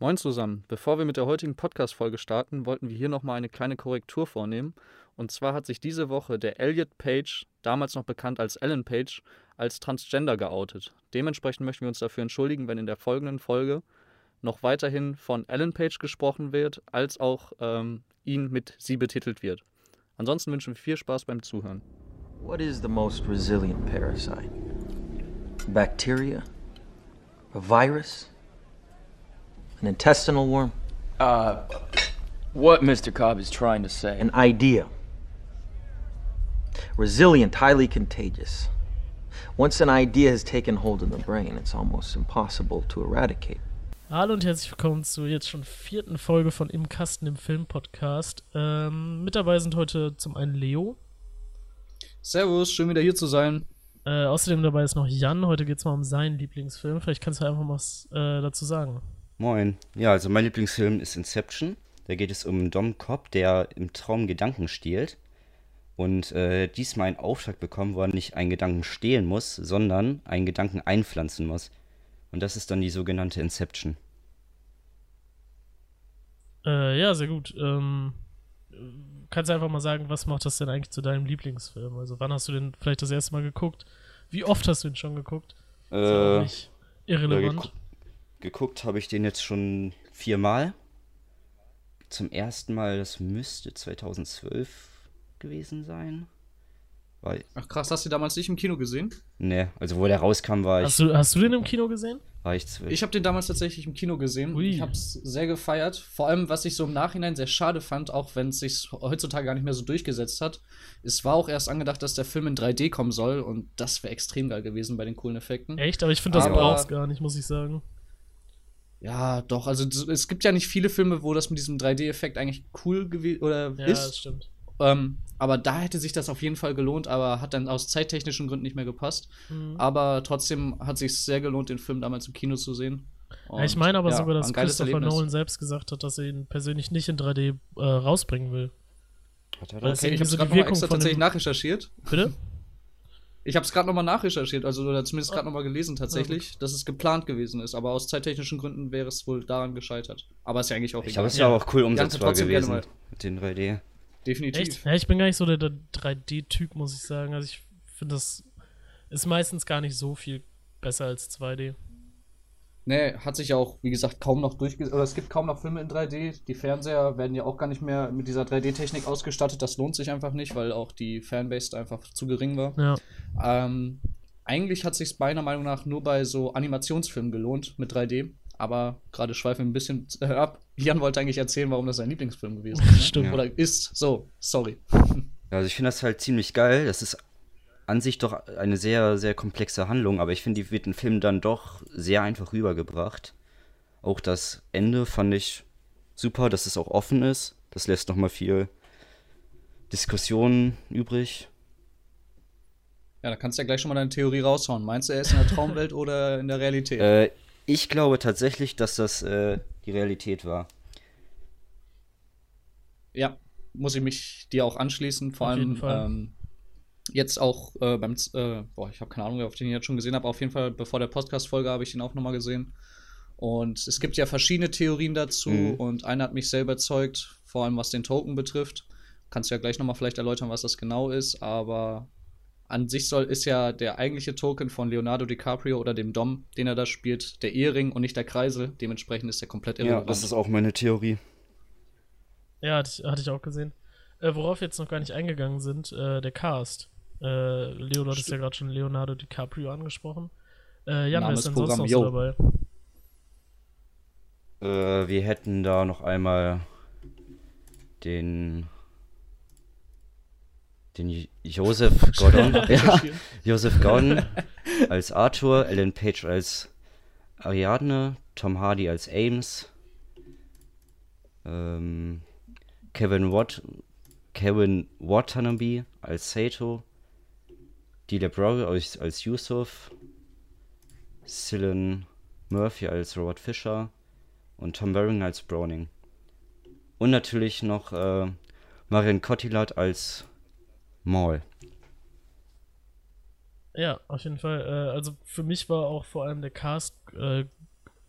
Moin zusammen. Bevor wir mit der heutigen Podcast-Folge starten, wollten wir hier nochmal eine kleine Korrektur vornehmen. Und zwar hat sich diese Woche der Elliot Page, damals noch bekannt als Ellen Page, als Transgender geoutet. Dementsprechend möchten wir uns dafür entschuldigen, wenn in der folgenden Folge noch weiterhin von Ellen Page gesprochen wird, als auch ähm, ihn mit sie betitelt wird. Ansonsten wünschen wir viel Spaß beim Zuhören. What is the most resilient parasite? Bacteria? A virus? An intestinal worm? Uh, what Mr. Cobb is trying to say. An idea. Resilient, highly contagious. Once an idea has taken hold in the brain, it's almost impossible to eradicate. Hallo und herzlich willkommen zur jetzt schon vierten Folge von Im Kasten im Film-Podcast. Ähm, mit dabei sind heute zum einen Leo. Servus, schön wieder hier zu sein. Äh, außerdem dabei ist noch Jan. Heute geht es mal um seinen Lieblingsfilm. Vielleicht kannst du einfach mal was äh, dazu sagen. Moin. Ja, also mein Lieblingsfilm ist Inception. Da geht es um Dom Cobb, der im Traum Gedanken stiehlt. Und äh, diesmal einen Auftrag bekommen, wo er nicht einen Gedanken stehlen muss, sondern einen Gedanken einpflanzen muss. Und das ist dann die sogenannte Inception. Äh, ja, sehr gut. Ähm, kannst du einfach mal sagen, was macht das denn eigentlich zu deinem Lieblingsfilm? Also wann hast du den vielleicht das erste Mal geguckt? Wie oft hast du ihn schon geguckt? Äh, irrelevant. Geguckt habe ich den jetzt schon viermal. Zum ersten Mal, das müsste 2012 gewesen sein. War Ach krass, hast du damals nicht im Kino gesehen? Ne, also wo der rauskam, war ich. Hast du, hast du den im Kino gesehen? War ich zwölf. Ich habe den damals tatsächlich im Kino gesehen. Ui. Ich habe es sehr gefeiert. Vor allem, was ich so im Nachhinein sehr schade fand, auch wenn es sich heutzutage gar nicht mehr so durchgesetzt hat. Es war auch erst angedacht, dass der Film in 3D kommen soll und das wäre extrem geil gewesen bei den coolen Effekten. Echt? Aber ich finde, das Aber- braucht's gar nicht, muss ich sagen. Ja, doch. Also es gibt ja nicht viele Filme, wo das mit diesem 3D-Effekt eigentlich cool gewesen oder Ja, das ist. stimmt. Ähm, aber da hätte sich das auf jeden Fall gelohnt, aber hat dann aus zeittechnischen Gründen nicht mehr gepasst. Mhm. Aber trotzdem hat sich sehr gelohnt, den Film damals im Kino zu sehen. Ja, ich meine aber ja, sogar, dass Christopher Erlebnis. Nolan selbst gesagt hat, dass er ihn persönlich nicht in 3D äh, rausbringen will. Hat er das? Okay, ich habe so die Wirkung extra von tatsächlich nachrecherchiert. Bitte? Ich habe es gerade nochmal nachrecherchiert, also oder zumindest Oh. gerade nochmal gelesen tatsächlich, dass es geplant gewesen ist. Aber aus zeittechnischen Gründen wäre es wohl daran gescheitert. Aber ist ja eigentlich auch Ich egal. glaube, es Ja. auch cool umsetzbar gewesen. Mit den 3D. Definitiv. Echt? Ja, ich bin gar nicht so der, der 3D-Typ, muss ich sagen. Also ich finde, das ist meistens gar nicht so viel besser als 2D. Nee, hat sich ja auch, wie gesagt, kaum noch durchgesetzt. Oder es gibt kaum noch Filme in 3D. Die Fernseher werden ja auch gar nicht mehr mit dieser 3D-Technik ausgestattet. Das lohnt sich einfach nicht, weil auch die Fanbase einfach zu gering war. Ja. Ähm, eigentlich hat sich meiner Meinung nach nur bei so Animationsfilmen gelohnt mit 3D. Aber gerade schweifen wir ein bisschen äh, ab. Jan wollte eigentlich erzählen, warum das sein Lieblingsfilm gewesen ist. Ne? Stimmt. Ja. Oder ist. So, sorry. Ja, also ich finde das halt ziemlich geil. Das ist an sich doch eine sehr, sehr komplexe Handlung, aber ich finde, die wird im Film dann doch sehr einfach rübergebracht. Auch das Ende fand ich super, dass es auch offen ist. Das lässt nochmal viel Diskussion übrig. Ja, da kannst du ja gleich schon mal deine Theorie raushauen. Meinst du, er ist in der Traumwelt oder in der Realität? Äh, ich glaube tatsächlich, dass das äh, die Realität war. Ja, muss ich mich dir auch anschließen. Vor Auf allem jeden Fall. Ähm, jetzt auch äh, beim, Z- äh, boah, ich habe keine Ahnung, ob ich den jetzt schon gesehen habe. Auf jeden Fall, bevor der Podcast-Folge habe ich den auch nochmal gesehen. Und es gibt ja verschiedene Theorien dazu Mhm. und eine hat mich sehr überzeugt, vor allem was den Token betrifft. Kannst du ja gleich nochmal vielleicht erläutern, was das genau ist, aber an sich soll ist ja der eigentliche Token von Leonardo DiCaprio oder dem Dom, den er da spielt, der Ehering und nicht der Kreisel. Dementsprechend ist er komplett Ja, irrelevant. das ist auch meine Theorie. Ja, hatte ich, hatte ich auch gesehen. Äh, worauf wir jetzt noch gar nicht eingegangen sind, äh, der Cast. Äh, Leo, du hattest ja gerade schon Leonardo DiCaprio angesprochen. Äh, Jan, wer ist denn sonst noch so dabei? Äh, wir hätten da noch einmal den den Joseph Gordon, ja, Joseph Gordon als Arthur, Ellen Page als Ariadne, Tom Hardy als Ames, ähm, Kevin Watt, Kevin Watanabe als Sato, Delia Brower als, als Yusuf, Cillian Murphy als Robert Fisher und Tom Waring als Browning. Und natürlich noch äh, Marion Cotillard als Maul. Ja, auf jeden Fall. Äh, also für mich war auch vor allem der Cast äh,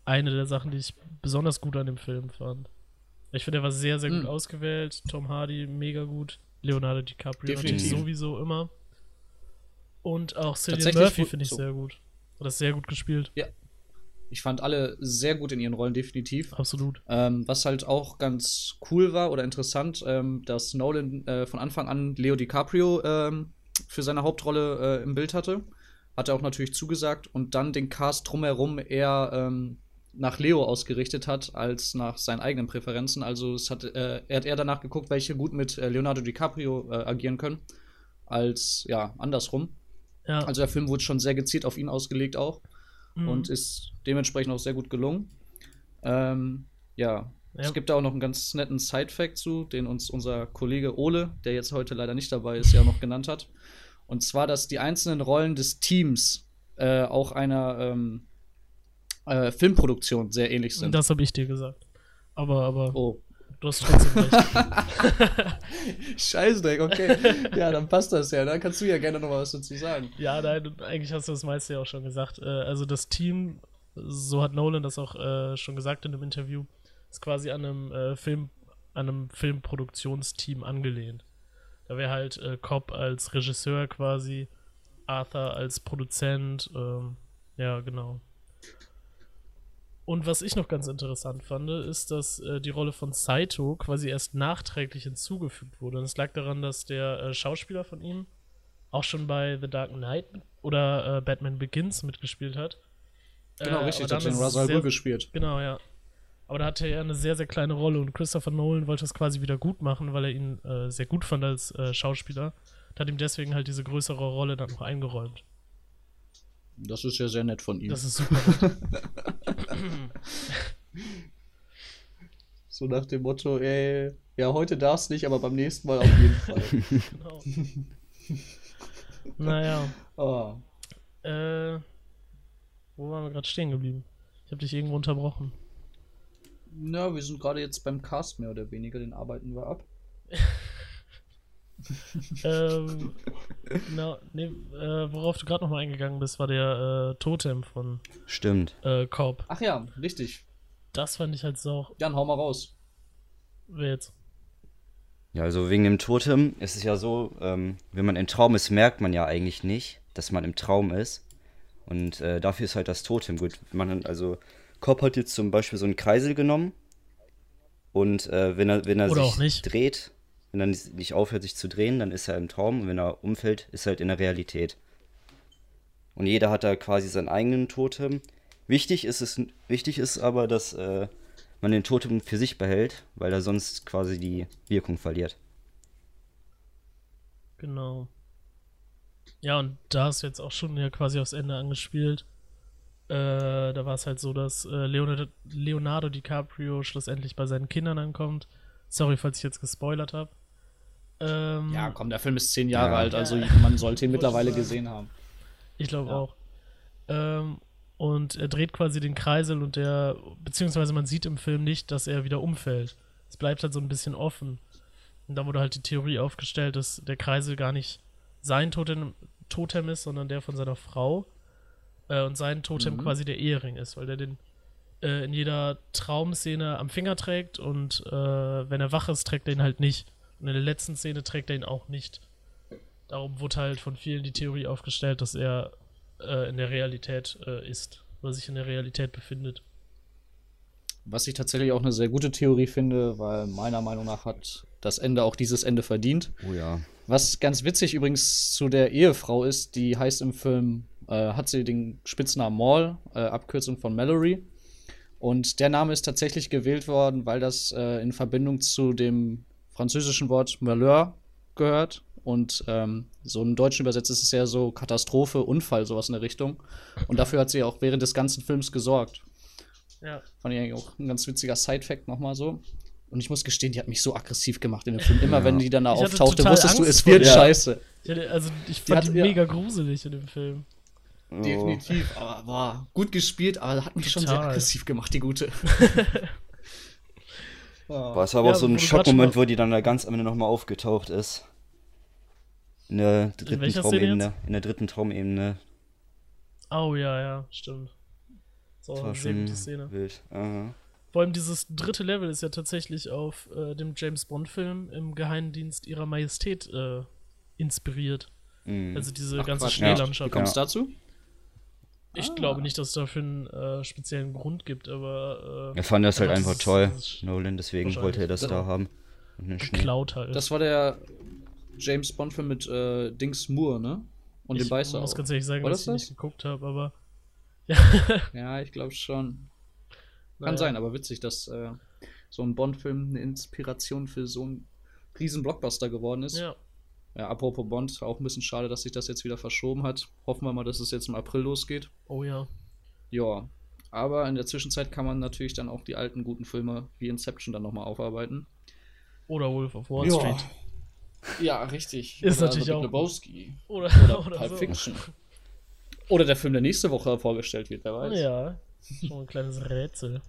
eine der Sachen, die ich besonders gut an dem Film fand. Ich finde, er war sehr, sehr gut Mhm. ausgewählt. Tom Hardy mega gut. Leonardo DiCaprio Definitiv. natürlich sowieso immer. Und auch Cillian Murphy finde ich so. sehr gut. Das sehr gut gespielt. Ich fand alle sehr gut in ihren Rollen, definitiv. Absolut. Ähm, was halt auch ganz cool war oder interessant, ähm, dass Nolan äh, von Anfang an Leo DiCaprio ähm, für seine Hauptrolle äh, im Bild hatte. Hat er auch natürlich zugesagt und dann den Cast drumherum eher ähm, nach Leo ausgerichtet hat, als nach seinen eigenen Präferenzen. Also es hat, äh, er hat eher danach geguckt, welche gut mit äh, Leonardo DiCaprio äh, agieren können, als ja, andersrum. Ja. Also der Film wurde schon sehr gezielt auf ihn ausgelegt auch mhm. und ist dementsprechend auch sehr gut gelungen. Ähm, ja. Ja. es gibt da auch noch einen ganz netten Side-Fact zu, den uns unser Kollege Ole, der jetzt heute leider nicht dabei ist, ja noch genannt hat. Und zwar, dass die einzelnen Rollen des Teams äh, auch einer ähm, äh, Filmproduktion sehr ähnlich sind. das habe ich dir gesagt. Aber, aber oh. Du hast trotzdem recht. Scheiße, okay. ja, dann passt das ja. Da kannst du ja gerne noch mal was dazu sagen. Ja, nein, eigentlich hast du das meiste ja auch schon gesagt. Äh, also das Team, so hat Nolan das auch äh, schon gesagt in einem Interview, ist quasi an einem äh, Film, an einem Filmproduktionsteam angelehnt. Da wäre halt Cobb als Regisseur quasi, Arthur als Produzent, ähm, ja, genau. Und was ich noch ganz interessant fand, ist, dass äh, die Rolle von Saito quasi erst nachträglich hinzugefügt wurde. Und es lag daran, dass der äh, Schauspieler von ihm auch schon bei The Dark Knight oder äh, Batman Begins mitgespielt hat. Genau, Äh, richtig. Hat den Ra's al Ghul gespielt. Genau, ja. Aber da hatte er eine sehr, sehr kleine Rolle und Christopher Nolan wollte es quasi wieder gut machen, weil er ihn äh, sehr gut fand als äh, Schauspieler. Und hat ihm deswegen halt diese größere Rolle dann noch eingeräumt. Das ist ja sehr nett von ihm. Das ist super. so nach dem Motto, ey, ja, heute darfst nicht, aber beim nächsten Mal auf jeden Fall. genau. naja. Ah. Äh, wo waren wir gerade stehen geblieben? Ich habe dich irgendwo unterbrochen. Na, wir sind gerade jetzt beim Cast mehr oder weniger, den arbeiten wir ab. Ähm, na, nee, äh, worauf du gerade nochmal eingegangen bist, war der äh, Totem von Stimmt. äh, Cobb. Ach ja, richtig. Das fand ich halt so. Jan, hau mal raus. Wer jetzt? Ja, also wegen dem Totem ist es ja so, ähm, wenn man im Traum ist, merkt man ja eigentlich nicht, dass man im Traum ist. Und äh, dafür ist halt das Totem gut. Man, also Cobb hat jetzt zum Beispiel so einen Kreisel genommen und äh, wenn er, wenn er Oder sich dreht, wenn er nicht aufhört sich zu drehen, dann ist er im Traum und wenn er umfällt, ist er halt in der Realität. Und jeder hat da quasi seinen eigenen Totem. Wichtig ist es, wichtig ist aber, dass äh, man den Totem für sich behält, weil er sonst quasi die Wirkung verliert. Genau. Ja, und da ist jetzt auch schon ja quasi aufs Ende angespielt. Äh, da war es halt so, dass äh, Leonardo, Leonardo DiCaprio schlussendlich bei seinen Kindern ankommt. Sorry, falls ich jetzt gespoilert habe. Ähm, Ja, komm, der Film ist zehn Jahre Ja. alt, also Ja. man sollte ihn mittlerweile gesehen haben. Ich glaube Ja. auch. Ähm, und er dreht quasi den Kreisel und der, beziehungsweise man sieht im Film nicht, dass er wieder umfällt. Es bleibt halt so ein bisschen offen. Und da wurde halt die Theorie aufgestellt, dass der Kreisel gar nicht sein Totem, Totem ist, sondern der von seiner Frau. Äh, und sein Totem Mhm. quasi der Ehering ist, weil der den äh, in jeder Traumszene am Finger trägt und äh, wenn er wach ist, trägt er ihn halt nicht. Und in der letzten Szene trägt er ihn auch nicht. Darum wurde halt von vielen die Theorie aufgestellt, dass er äh, in der Realität äh, ist, oder sich in der Realität befindet. Was ich tatsächlich auch eine sehr gute Theorie finde, weil meiner Meinung nach hat das Ende auch dieses Ende verdient. Oh ja. Was ganz witzig übrigens zu der Ehefrau ist, die heißt im Film, äh, hat sie den Spitznamen Maul, äh, Abkürzung von Mallory. Und der Name ist tatsächlich gewählt worden, weil das äh, in Verbindung zu dem französischen Wort Malheur gehört. Und ähm, so im Deutschen übersetzt ist es ja so Katastrophe, Unfall, sowas in der Richtung. Und dafür hat sie auch während des ganzen Films gesorgt. Ja. Fand ich eigentlich auch ein ganz witziger Side-Fact nochmal so. Und ich muss gestehen, die hat mich so aggressiv gemacht in dem Film. Immer wenn die dann da Ich auftauchte, total wusstest du, Angst es vor wird der. scheiße. Ich hatte, also ich Die fand hat- die ja. mega gruselig in dem Film. Definitiv. Aber boah, gut gespielt, aber hat mich schon sehr Total. aggressiv gemacht, die gute. Boah, es war aber Ja, auch so wo ein du Schockmoment, wo die dann da ganz am Ende nochmal aufgetaucht ist. In der dritten Szene Traumebene. In der dritten Traumebene. Oh ja, ja, stimmt. Das ist Das war schon Szene. wild. Aha. Vor allem dieses dritte Level ist ja tatsächlich auf äh, dem James Bond-Film im Geheimdienst ihrer Majestät äh, inspiriert. Mhm. Also diese Ach, ganze Quatsch, ja. Schneelandschaft. Wie kommt es dazu? Ich Ah. glaube nicht, dass es dafür einen äh, speziellen Grund gibt, aber äh, Er fand das halt einfach ist- toll, ist Nolan, deswegen wollte er das Genau. da haben. Den geklaut halt. Das war der James Bond-Film mit äh, Dings Moore, ne? Und ich dem Beißer muss auch. ganz ehrlich sagen, War dass das ich das? nicht geguckt habe, aber ja. Ja, ich glaube schon. Kann Naja. sein, aber witzig, dass äh, so ein Bond-Film eine Inspiration für so einen riesen Blockbuster geworden ist. Ja, Ja, apropos Bond, auch ein bisschen schade, dass sich das jetzt wieder verschoben hat. Hoffen wir mal, dass es jetzt im April losgeht. oh ja. Ja, aber in der Zwischenzeit kann man natürlich dann auch die alten guten Filme wie Inception dann nochmal aufarbeiten. Oder Wolf of Wall Ja. Street. Ja, richtig. Ist Oder natürlich The auch. Lebowski. Oder, Oder, oder, Pulp so. Fiction. Oder der Film, der nächste Woche vorgestellt wird, wer weiß. Ja, schon ein kleines Rätsel.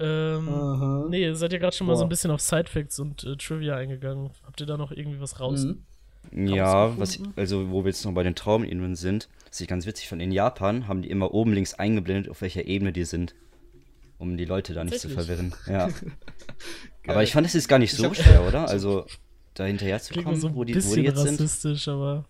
Ähm, Aha. nee, ihr seid ja gerade schon mal so ein bisschen auf Sidefacts und äh, Trivia eingegangen. Habt ihr da noch irgendwie was raus? Mhm. Ja, was, rausgefunden? also wo wir jetzt noch bei den Traumebenen sind, was ich ganz witzig fand, in Japan haben die immer oben links eingeblendet, auf welcher Ebene die sind. Um die Leute da nicht zu verwirren. Ja. Aber ich fand, das ist gar nicht Ich so schwer, oder? Also da hinterher zu kommen, so wo, die, wo bisschen die jetzt sind. rassistisch, aber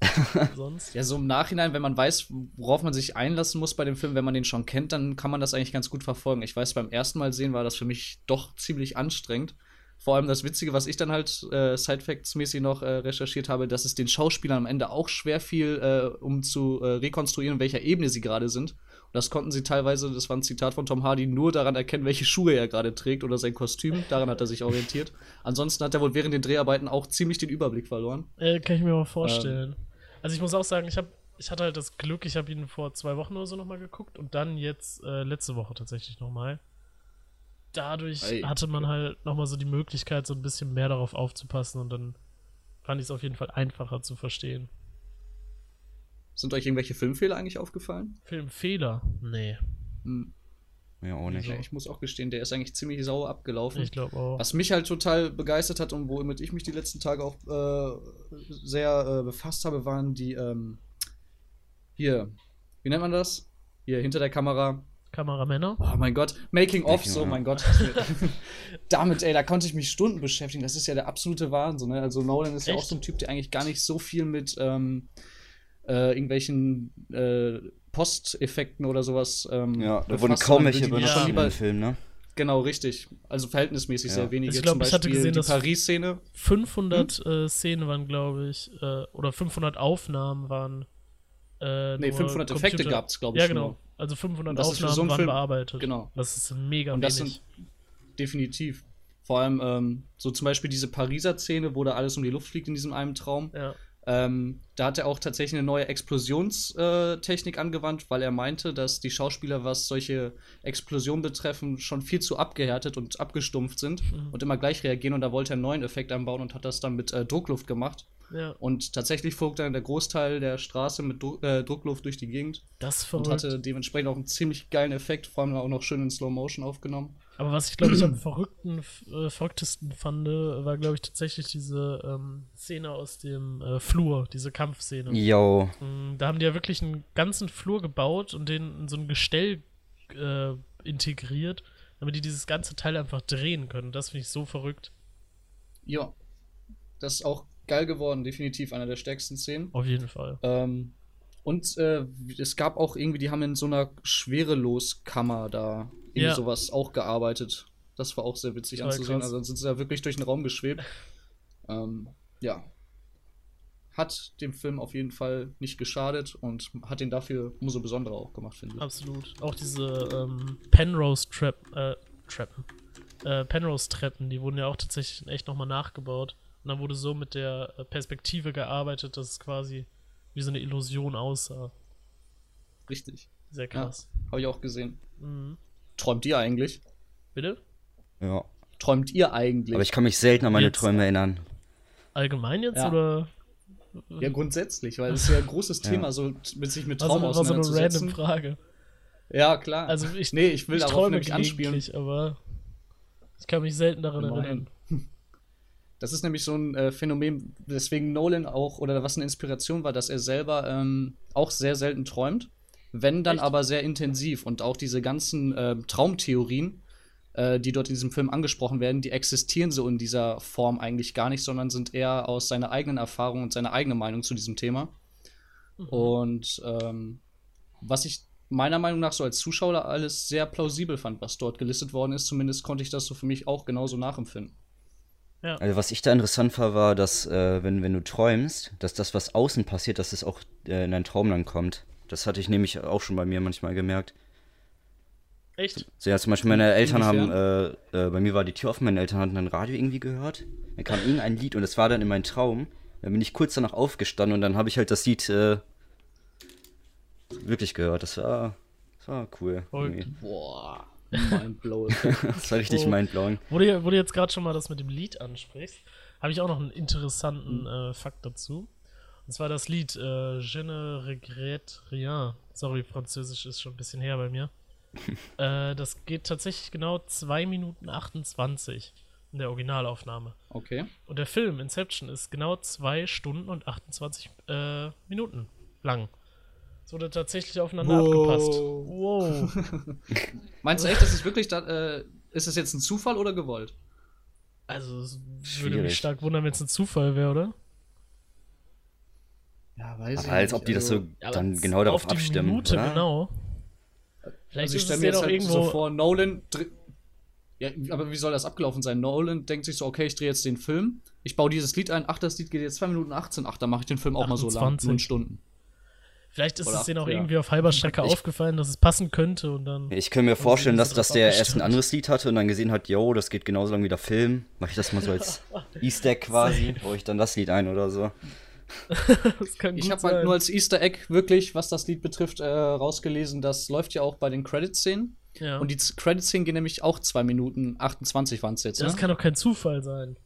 sonst. Ja, so im Nachhinein, wenn man weiß, worauf man sich einlassen muss bei dem Film, wenn man den schon kennt, dann kann man das eigentlich ganz gut verfolgen. Ich weiß, beim ersten Mal sehen war das für mich doch ziemlich anstrengend. Vor allem das Witzige, was ich dann halt äh, Sidefacts-mäßig noch äh, recherchiert habe, dass es den Schauspielern am Ende auch schwer fiel, äh, um zu äh, rekonstruieren, in welcher Ebene sie gerade sind. Und das konnten sie teilweise, das war ein Zitat von Tom Hardy, nur daran erkennen, welche Schuhe er gerade trägt oder sein Kostüm. Daran hat er sich orientiert. Ansonsten hat er wohl während den Dreharbeiten auch ziemlich den Überblick verloren. Äh, kann ich mir mal vorstellen. also ich muss auch sagen, ich, hab, ich hatte halt das Glück, ich habe ihn vor zwei Wochen oder so nochmal geguckt und dann jetzt äh, letzte Woche tatsächlich nochmal. Dadurch Ei. hatte man halt nochmal so die Möglichkeit, so ein bisschen mehr darauf aufzupassen und dann fand ich es auf jeden Fall einfacher zu verstehen. Sind euch irgendwelche Filmfehler eigentlich aufgefallen? Filmfehler? Nee, Hm. Ja, auch nicht. Ja, ich muss auch gestehen, der ist eigentlich ziemlich sauer abgelaufen. ich glaube auch. Was mich halt total begeistert hat und womit ich mich die letzten Tage auch äh, sehr äh, befasst habe, waren die, ähm, hier, wie nennt man das? Hier, hinter der Kamera. Kameramänner? Oh mein Gott, Making of, so mein Gott. Damit, ey, da konnte ich mich Stunden beschäftigen. Das ist ja der absolute Wahnsinn. Ne? Also Nolan ist ja auch Echt? so ein Typ, der eigentlich gar nicht so viel mit ähm, äh, irgendwelchen äh, Posteffekten oder sowas. Ähm, Ja, da wurden kaum welche benutzt lieber dem Film, ne? Genau, richtig. Also verhältnismäßig Ja. sehr wenige. Ich glaub, Zum ich hatte Beispiel gesehen, die dass- Paris-Szene. 500 Hm? äh, Szenen waren, glaube ich, äh, oder 500 Aufnahmen waren. Äh, Nee, nur 500 Effekte Computer- gab's, glaube ich, Ja, genau. nur. Also 500 Und das ist für Aufnahmen so waren Film- bearbeitet. genau. Das ist mega Und das wenig. sind definitiv. Vor allem ähm, so zum Beispiel diese Pariser Szene, wo da alles um die Luft fliegt in diesem einen Traum. ja. Ähm, da hat er auch tatsächlich eine neue Explosionstechnik angewandt, weil er meinte, dass die Schauspieler, was solche Explosionen betreffen, schon viel zu abgehärtet und abgestumpft sind Mhm. und immer gleich reagieren. Und da wollte er einen neuen Effekt anbauen und hat das dann mit äh, Druckluft gemacht. ja, Und tatsächlich flog dann der Großteil der Straße mit Dru äh, Druckluft durch die Gegend das ist und verrückt. hatte dementsprechend auch einen ziemlich geilen Effekt, vor allem auch noch schön in Slow Motion aufgenommen. Aber was ich, glaube ich, am verrückten, äh, verrücktesten fand, war, glaube ich, tatsächlich diese ähm, Szene aus dem äh, Flur, diese Kampfszene. Yo. Mm, Da haben die ja wirklich einen ganzen Flur gebaut und den in so ein Gestell äh, integriert, damit die dieses ganze Teil einfach drehen können. Das finde ich so verrückt. Ja, das ist auch geil geworden, definitiv einer der stärksten Szenen. Auf jeden Fall. Ähm, und äh, es gab auch irgendwie, die haben in so einer Schwereloskammer da irgendwie Ja. sowas auch gearbeitet. Das war auch sehr witzig Total anzusehen. krass. Also dann sind sie da wirklich durch den Raum geschwebt. ähm, ja. Hat dem Film auf jeden Fall nicht geschadet und hat ihn dafür umso besonderer auch gemacht, finde ich. Absolut. Auch diese ähm, Penrose Trap, äh, Treppen. Äh, Penrose Treppen, die wurden ja auch tatsächlich echt nochmal nachgebaut. Und dann wurde so mit der äh, Perspektive gearbeitet, dass es quasi wie so eine Illusion aussah. Richtig. Sehr krass. Habe ich auch gesehen. Mhm. Träumt ihr eigentlich? Bitte? Ja. Träumt ihr eigentlich? Aber ich kann mich selten an meine Jetzt- Träume erinnern. Allgemein jetzt Ja. oder? ja, grundsätzlich, weil es ist ja ein großes Ja. Thema, so mit sich mit Also, Traum war so eine random auseinanderzusetzen. Frage. Ja, klar. Also ich, nee, ich will ich darauf träume nämlich anspielen. aber ich kann mich selten daran Nein. erinnern. Das ist nämlich so ein äh, Phänomen, weswegen Nolan auch, oder was eine Inspiration war, dass er selber ähm, auch sehr selten träumt. Wenn dann Echt? aber sehr intensiv. Und auch diese ganzen äh, Traumtheorien, äh, die dort in diesem Film angesprochen werden, die existieren so in dieser Form eigentlich gar nicht, sondern sind eher aus seiner eigenen Erfahrung und seiner eigenen Meinung zu diesem Thema. Und ähm, was ich meiner Meinung nach so als Zuschauer alles sehr plausibel fand, was dort gelistet worden ist, zumindest konnte ich das so für mich auch genauso nachempfinden. Also was ich da interessant war, war, dass äh, wenn, wenn du träumst, dass das, was außen passiert, dass es auch äh, in deinen Traum dann kommt. Das hatte ich nämlich auch schon bei mir manchmal gemerkt. Echt? So, ja, zum Beispiel meine Eltern haben, äh, äh, bei mir war die Tür offen, meine Eltern hatten ein Radio irgendwie gehört. Dann kam irgendein Lied und es war dann in meinem Traum. Dann bin ich kurz danach aufgestanden und dann habe ich halt das Lied äh, wirklich gehört. Das war, das war cool. Boah, mindblowing. Das war richtig Oh. mindblowing. Wo du, wo du jetzt gerade schon mal das mit dem Lied ansprichst, habe ich auch noch einen interessanten äh, Fakt dazu. Und zwar das Lied äh, Je ne regrette rien. Sorry, Französisch ist schon ein bisschen her bei mir. äh, das geht tatsächlich genau 2 Minuten 28 in der Originalaufnahme. Okay. Und der Film Inception ist genau 2 Stunden und 28 äh, Minuten lang. Es wurde tatsächlich aufeinander abgepasst. Wow. Meinst du echt, das ist wirklich, da, äh, ist das jetzt ein Zufall oder gewollt? Also, es würde mich stark wundern, wenn es ein Zufall wäre, oder? Ja, weiß Aber als ob die das so Ja, aber dann genau darauf auf die abstimmen. Minute, oder? genau. Vielleicht Also ich ist stelle es mir ja jetzt doch halt irgendwo. so vor, Nolan. Ja, aber wie soll das abgelaufen sein? Nolan denkt sich so, okay, ich drehe jetzt den Film, ich baue dieses Lied ein, ach, das Lied geht jetzt 2 Minuten 18, ach, dann mache ich den Film auch mal so lang, 28. 9 Stunden. Vielleicht ist Oder es denen auch ja. irgendwie auf halber Strecke Ich- aufgefallen, dass es passen könnte und dann. Ich könnte mir vorstellen, das dass, dass der erst ein anderes Lied hatte und dann gesehen hat, yo, das geht genauso lang wie der Film. Mach ich das mal so als Easter quasi, baue ich dann das Lied ein oder so. das kann Ich habe halt nur als Easter Egg wirklich, was das Lied betrifft, äh, rausgelesen, das läuft ja auch bei den Credit-Szenen. ja. Und die Credit-Szenen gehen nämlich auch 2 Minuten 28 waren es jetzt. das ne? kann doch kein Zufall sein.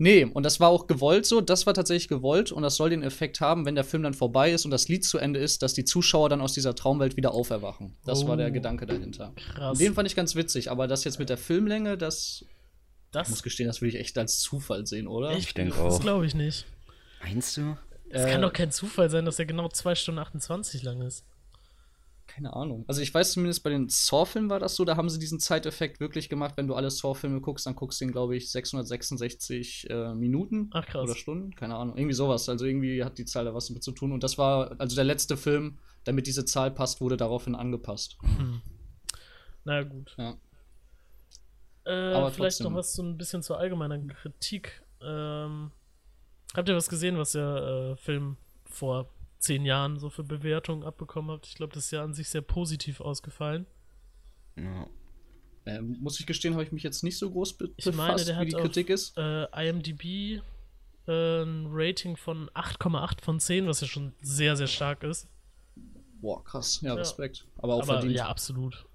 Nee, und das war auch gewollt so, das war tatsächlich gewollt und das soll den Effekt haben, wenn der Film dann vorbei ist und das Lied zu Ende ist, dass die Zuschauer dann aus dieser Traumwelt wieder auferwachen. Das war der Oh. Gedanke dahinter. Krass. Den fand ich ganz witzig, aber das jetzt mit der Filmlänge, das ich muss das gestehen, das würde ich echt als Zufall sehen, oder? Ich denk das auch. glaube ich nicht. Meinst du? Es Äh, kann doch kein Zufall sein, dass er genau 2 Stunden 28 lang ist. Keine Ahnung. Also ich weiß zumindest bei den Saw-Filmen war das so, da haben sie diesen Zeiteffekt wirklich gemacht. Wenn du alle Saw-Filme guckst, dann guckst du ihn, glaube ich, 666 äh, Minuten Ach krass. oder Stunden, keine Ahnung. Irgendwie sowas. Also irgendwie hat die Zahl da was damit zu tun. Und das war, also der letzte Film, damit diese Zahl passt, wurde daraufhin angepasst. Na gut. Ja. Äh, Aber vielleicht trotzdem. noch was so ein bisschen zur allgemeinen Kritik. Ähm, habt ihr was gesehen, was der äh, Film vor zehn Jahren so für Bewertungen abbekommen hat? Ich glaube, das ist ja an sich sehr positiv ausgefallen. Ja. Äh, muss ich gestehen, habe ich mich jetzt nicht so groß be Ich meine, befasst, der wie hat die auf Kritik ist. äh, IMDb äh, ein Rating von 8,8 von 10, was ja schon sehr, sehr stark ist. Boah, krass. Ja, Ja. Respekt. Aber auch Aber verdient. ja, absolut.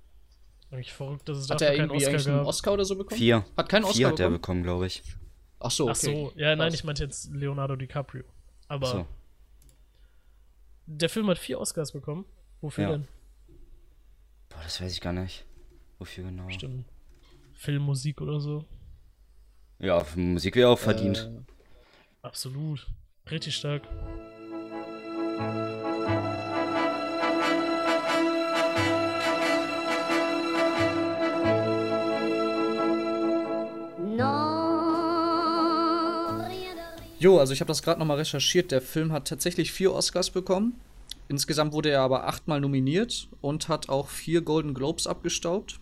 Eigentlich verrückt, dass es Hat er irgendwie Oscar eigentlich einen gab. Oscar oder so bekommen? Vier. Hat keinen Oscar Vier hat er bekommen? bekommen, glaube ich. Ach so, okay. Ach so, ja, nein, ich meinte jetzt Leonardo DiCaprio. Aber So. der Film hat vier Oscars bekommen. Wofür Ja. denn? Boah, das weiß ich gar nicht. Wofür genau? Stimmt. Film, Musik oder so. Ja, Musik wäre auch verdient. Äh, Absolut. Richtig stark. Jo, also ich habe das gerade nochmal recherchiert. Der Film hat tatsächlich vier Oscars bekommen. Insgesamt wurde er aber achtmal nominiert und hat auch vier Golden Globes abgestaubt.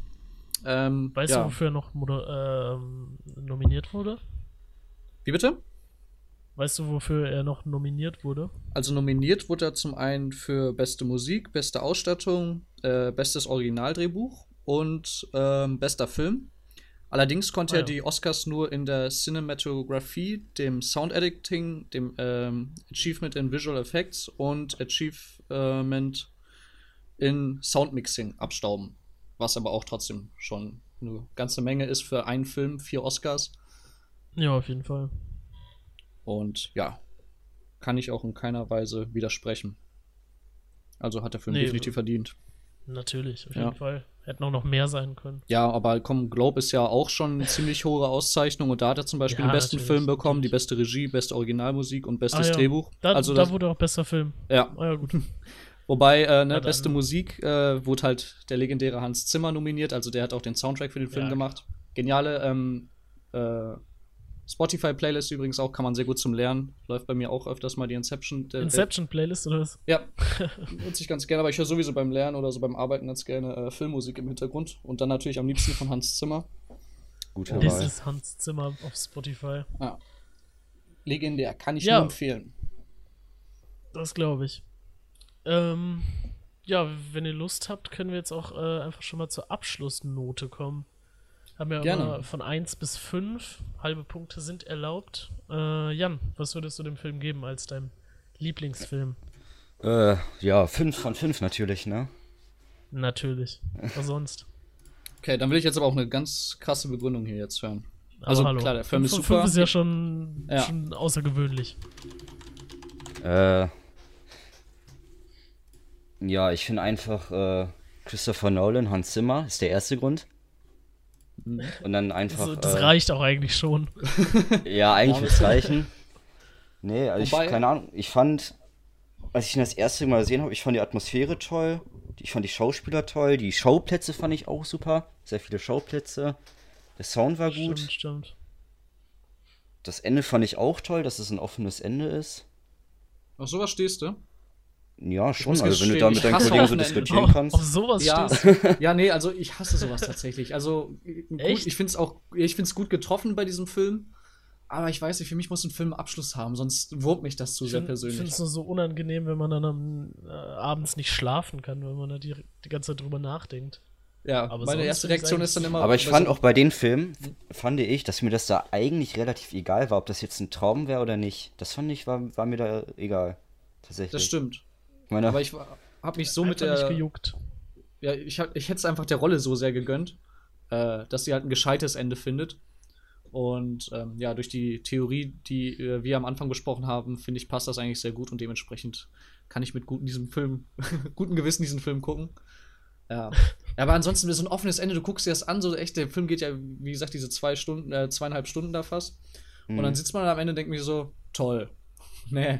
Ähm, Weißt ja. du, wofür er noch ähm, nominiert wurde? Wie bitte? Weißt du, wofür er noch nominiert wurde? Also nominiert wurde er zum einen für beste Musik, beste Ausstattung, äh, bestes Originaldrehbuch und ähm, bester Film. Allerdings konnte er ja. die Oscars nur in der Cinematography, dem Sound Editing, dem ähm, Achievement in Visual Effects und Achievement in Sound Mixing abstauben. Was aber auch trotzdem schon eine ganze Menge ist für einen Film, vier Oscars. Ja, auf jeden Fall. Und ja, kann ich auch in keiner Weise widersprechen. Also hat der Film Nee, definitiv verdient. Natürlich, auf Ja. jeden Fall. Hätten auch noch mehr sein können. Ja, aber komm, Globe ist ja auch schon eine ziemlich hohe Auszeichnung und da hat er zum Beispiel Ja, den besten Film bekommen, die beste Regie, beste Originalmusik und bestes Ah, ja. Drehbuch. Da, also da wurde auch bester Film. ja, Ah ja, gut. Wobei, äh, ne, beste Musik äh, wurde halt der legendäre Hans Zimmer nominiert, also der hat auch den Soundtrack für den Film gemacht. Geniale ähm, äh, Spotify-Playlist übrigens auch, kann man sehr gut zum Lernen. Läuft bei mir auch öfters mal die Inception. der- Inception-Playlist oder was? Ja, nutze ich ganz gerne, aber ich höre sowieso beim Lernen oder so beim Arbeiten ganz gerne äh, Filmmusik im Hintergrund. Und dann natürlich am liebsten von Hans Zimmer. Guter Das Wahl. ist Hans Zimmer auf Spotify. Legendär, kann ich Ja. nur empfehlen. Das glaube ich. Ähm, ja, wenn ihr Lust habt, können wir jetzt auch äh, einfach schon mal zur Abschlussnote kommen. Haben ja Gerne. immer von 1 bis 5. Halbe Punkte sind erlaubt. Äh, Jan, was würdest du dem Film geben als deinem Lieblingsfilm? Äh, ja, 5 von 5 natürlich, ne? Natürlich. Was sonst? Okay, dann will ich jetzt aber auch eine ganz krasse Begründung hier jetzt hören. Aber Also, klar, der Film ist von super. Fünf ist ja schon, Ja. schon außergewöhnlich. Äh, ja, ich finde einfach äh, Christopher Nolan, Hans Zimmer ist der erste Grund. Und dann einfach. Also, das äh, reicht auch eigentlich schon. Ja, eigentlich wird es reichen. Nee, also Wobei- ich, keine Ahnung, ich fand, als ich ihn das erste Mal gesehen habe, ich fand die Atmosphäre toll, ich fand die Schauspieler toll, die Schauplätze fand ich auch super, sehr viele Schauplätze, der Sound war gut, Stimmt, stimmt. das Ende fand ich auch toll, dass es ein offenes Ende ist. Auf sowas stehst du? Ja, schon, also wenn du da mit ich deinen Kollegen so diskutieren Auf, kannst. auf sowas Ja, stehst ja, nee, also ich hasse sowas tatsächlich. Also gut, Echt? ich finde es auch, ich finde es gut getroffen bei diesem Film. Aber ich weiß nicht, für mich muss ein Film Abschluss haben, sonst wurmt mich das zu Ich sehr finde persönlich. es nur so unangenehm, wenn man dann am, äh, abends nicht schlafen kann, wenn man da die, die ganze Zeit drüber nachdenkt. ja, aber meine erste finde Reaktion ist dann immer. Aber ich fand so- auch bei den Filmen, fand ich, dass mir das da eigentlich relativ egal war, ob das jetzt ein Traum wäre oder nicht. Das fand ich, war, war mir da egal. Tatsächlich. Das stimmt. Meine, Aber ich habe mich so mit Einfach nicht der. gejuckt. Ja, ich, hab- ich hätte es einfach der Rolle so sehr gegönnt, äh, dass sie halt ein gescheites Ende findet. Und ähm, ja, durch die Theorie, die äh, wir am Anfang besprochen haben, finde ich, passt das eigentlich sehr gut und dementsprechend kann ich mit guten diesem Film, gutem Gewissen diesen Film gucken. Ja. Ja, aber ansonsten so ein offenes Ende, du guckst dir das an, so echt, der Film geht ja, wie gesagt, diese zwei Stunden, äh, zweieinhalb Stunden da fast. Und Mhm. dann sitzt man am Ende und denkt mir so, toll. Nee.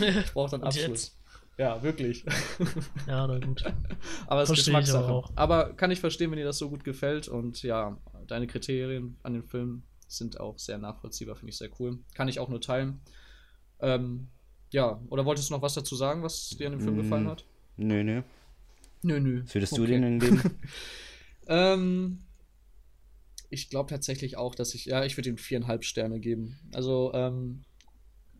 ich brauche dann Und Abschluss. Ja, wirklich. Ja, na gut. Aber es ist Geschmackssache. aber auch. Aber kann ich verstehen, wenn dir das so gut gefällt. Und ja, deine Kriterien an den Film sind auch sehr nachvollziehbar, finde ich sehr cool. Kann ich auch nur teilen. Ähm, ja, oder wolltest du noch was dazu sagen, was dir an dem Film Mm. gefallen hat? nö, nö. Nö, nö. Was würdest Okay. du denen geben? Ähm, ich glaube tatsächlich auch, dass ich, ja, ich würde ihm viereinhalb Sterne geben. Also, ähm,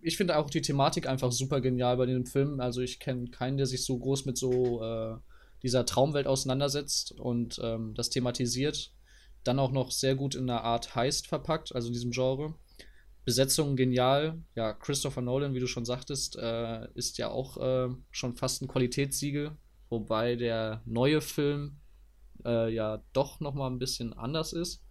ich finde auch die Thematik einfach super genial bei dem Film. Also, ich kenne keinen, der sich so groß mit so äh, dieser Traumwelt auseinandersetzt und ähm, das thematisiert. Dann auch noch sehr gut in einer Art Heist verpackt, also in diesem Genre. Besetzung genial. Ja, Christopher Nolan, wie du schon sagtest, äh, ist ja auch äh, schon fast ein Qualitätssiegel. Wobei der neue Film äh, ja doch noch mal ein bisschen anders ist.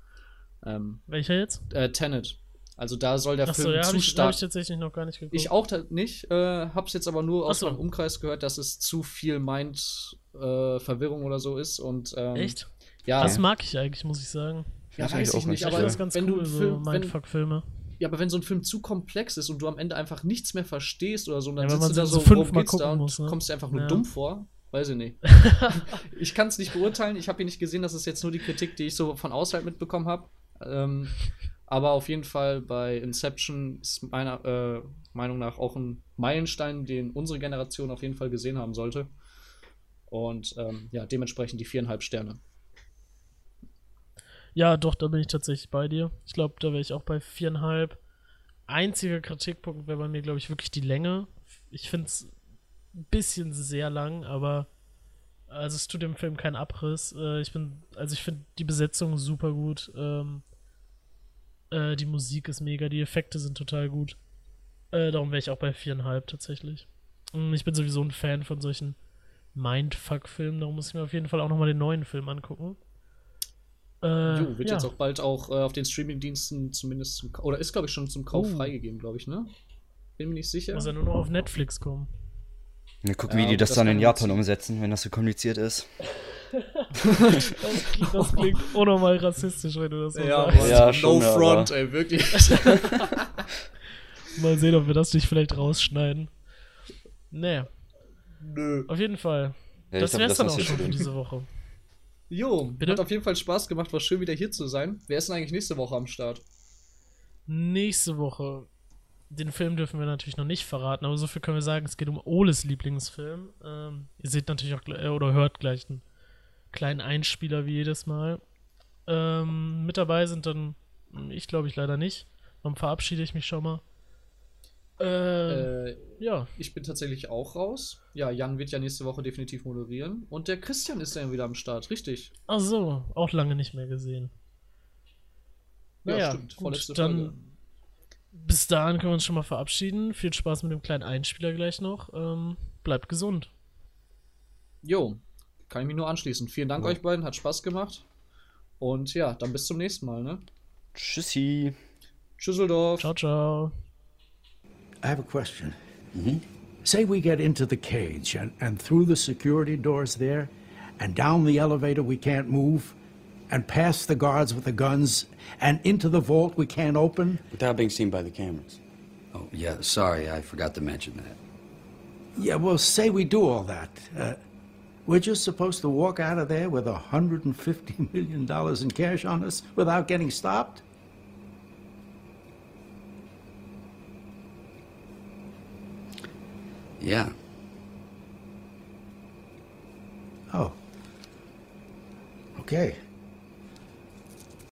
Ähm, Welcher jetzt? äh, Tenet. Also da soll der Achso, Film ja, zu habe ich, stark. ich tatsächlich noch gar nicht geguckt. Ich auch nicht. Äh, hab's jetzt aber nur aus Ach so. meinem Umkreis gehört, dass es zu viel Mind-Verwirrung oder so ist. Und, ähm, Echt? Ja, Das mag ich eigentlich, muss ich sagen. ja Das weiß ich nicht. Ich Aber das ganz wenn du cool, so Film, wenn, Mindfuck-Filme. ja, aber wenn so ein Film zu komplex ist und du am Ende einfach nichts mehr verstehst oder so, und dann Ja, wenn sitzt man du da so so, fünfmal worum geht's da und muss, ne? kommst dir einfach nur Ja. dumm vor. Weiß ich nicht. ich kann es nicht beurteilen. Ich habe ihn nicht gesehen. Das ist jetzt nur die Kritik, die ich so von außerhalb mitbekommen habe. Ähm, aber auf jeden Fall bei Inception ist meiner äh, Meinung nach auch ein Meilenstein, den unsere Generation auf jeden Fall gesehen haben sollte. Und ähm, ja, dementsprechend die viereinhalb Sterne. Ja, doch, da bin ich tatsächlich bei dir. Ich glaube, da wäre ich auch bei viereinhalb. Einziger Kritikpunkt wäre bei mir, glaube ich, wirklich die Länge. Ich finde es ein bisschen sehr lang, aber also es tut dem Film keinen Abriss. Äh, ich bin, also ich finde die Besetzung super gut. Ähm, äh, die Musik ist mega, die Effekte sind total gut. Äh, darum wäre ich auch bei viereinhalb tatsächlich. Mm, Ich bin sowieso ein Fan von solchen Mindfuck-Filmen, darum muss ich mir auf jeden Fall auch nochmal den neuen Film angucken. Äh, Jo, wird ja. jetzt auch bald auch äh, auf den Streamingdiensten zumindest zum, Ka- oder ist glaube ich schon zum Kauf Oh. freigegeben, glaube ich, ne? Bin mir nicht sicher. Muss ja nur noch auf Netflix kommen. Ja, guck, Ja, wie die das, das dann in Japan umsetzen, wenn das so kompliziert ist. Das, das klingt unnormal rassistisch, wenn du das so ja, sagst. Ja, no schon, front, aber- ey, wirklich. Mal sehen, ob wir das nicht vielleicht rausschneiden. Nee. Nö. Auf jeden Fall. Ja, das glaub, wär's das dann auch schon für diese Woche. Jo, Bitte? hat auf jeden Fall Spaß gemacht, war schön wieder hier zu sein. Wer ist denn eigentlich nächste Woche am Start? Nächste Woche. Den Film dürfen wir natürlich noch nicht verraten, aber so viel können wir sagen, es geht um Oles Lieblingsfilm. Ähm, ihr seht natürlich auch äh, oder hört gleich einen kleinen Einspieler wie jedes Mal. Ähm, mit dabei sind dann, hm, ich glaube ich leider nicht. Dann verabschiede ich mich schon mal. Äh, Äh, ja, ich bin tatsächlich auch raus. Ja, Jan wird ja nächste Woche definitiv moderieren. Und der Christian ist dann wieder am Start, richtig. ach so, auch lange nicht mehr gesehen. Naja, gut, Vorletzte dann Folge. bis dahin können wir uns schon mal verabschieden. Viel Spaß mit dem kleinen Einspieler gleich noch. Ähm, bleibt gesund. Jo, kann ich mich nur anschließen. Vielen Dank euch beiden, hat Spaß gemacht. Und ja, dann bis zum nächsten Mal, ne? Tschüssi. Tschüsseldorf. Ciao, ciao. I have a question. Say we get into the cage and, and through the security doors there, and down the elevator we can't move, and past the guards with the guns, and into the vault we can't open. Without being seen by the cameras. Oh, yeah, sorry, I forgot to mention that. Yeah, well, say we do all that. Uh, we're just supposed to walk out of there with $150 million in cash on us without getting stopped? Yeah. Oh. Okay.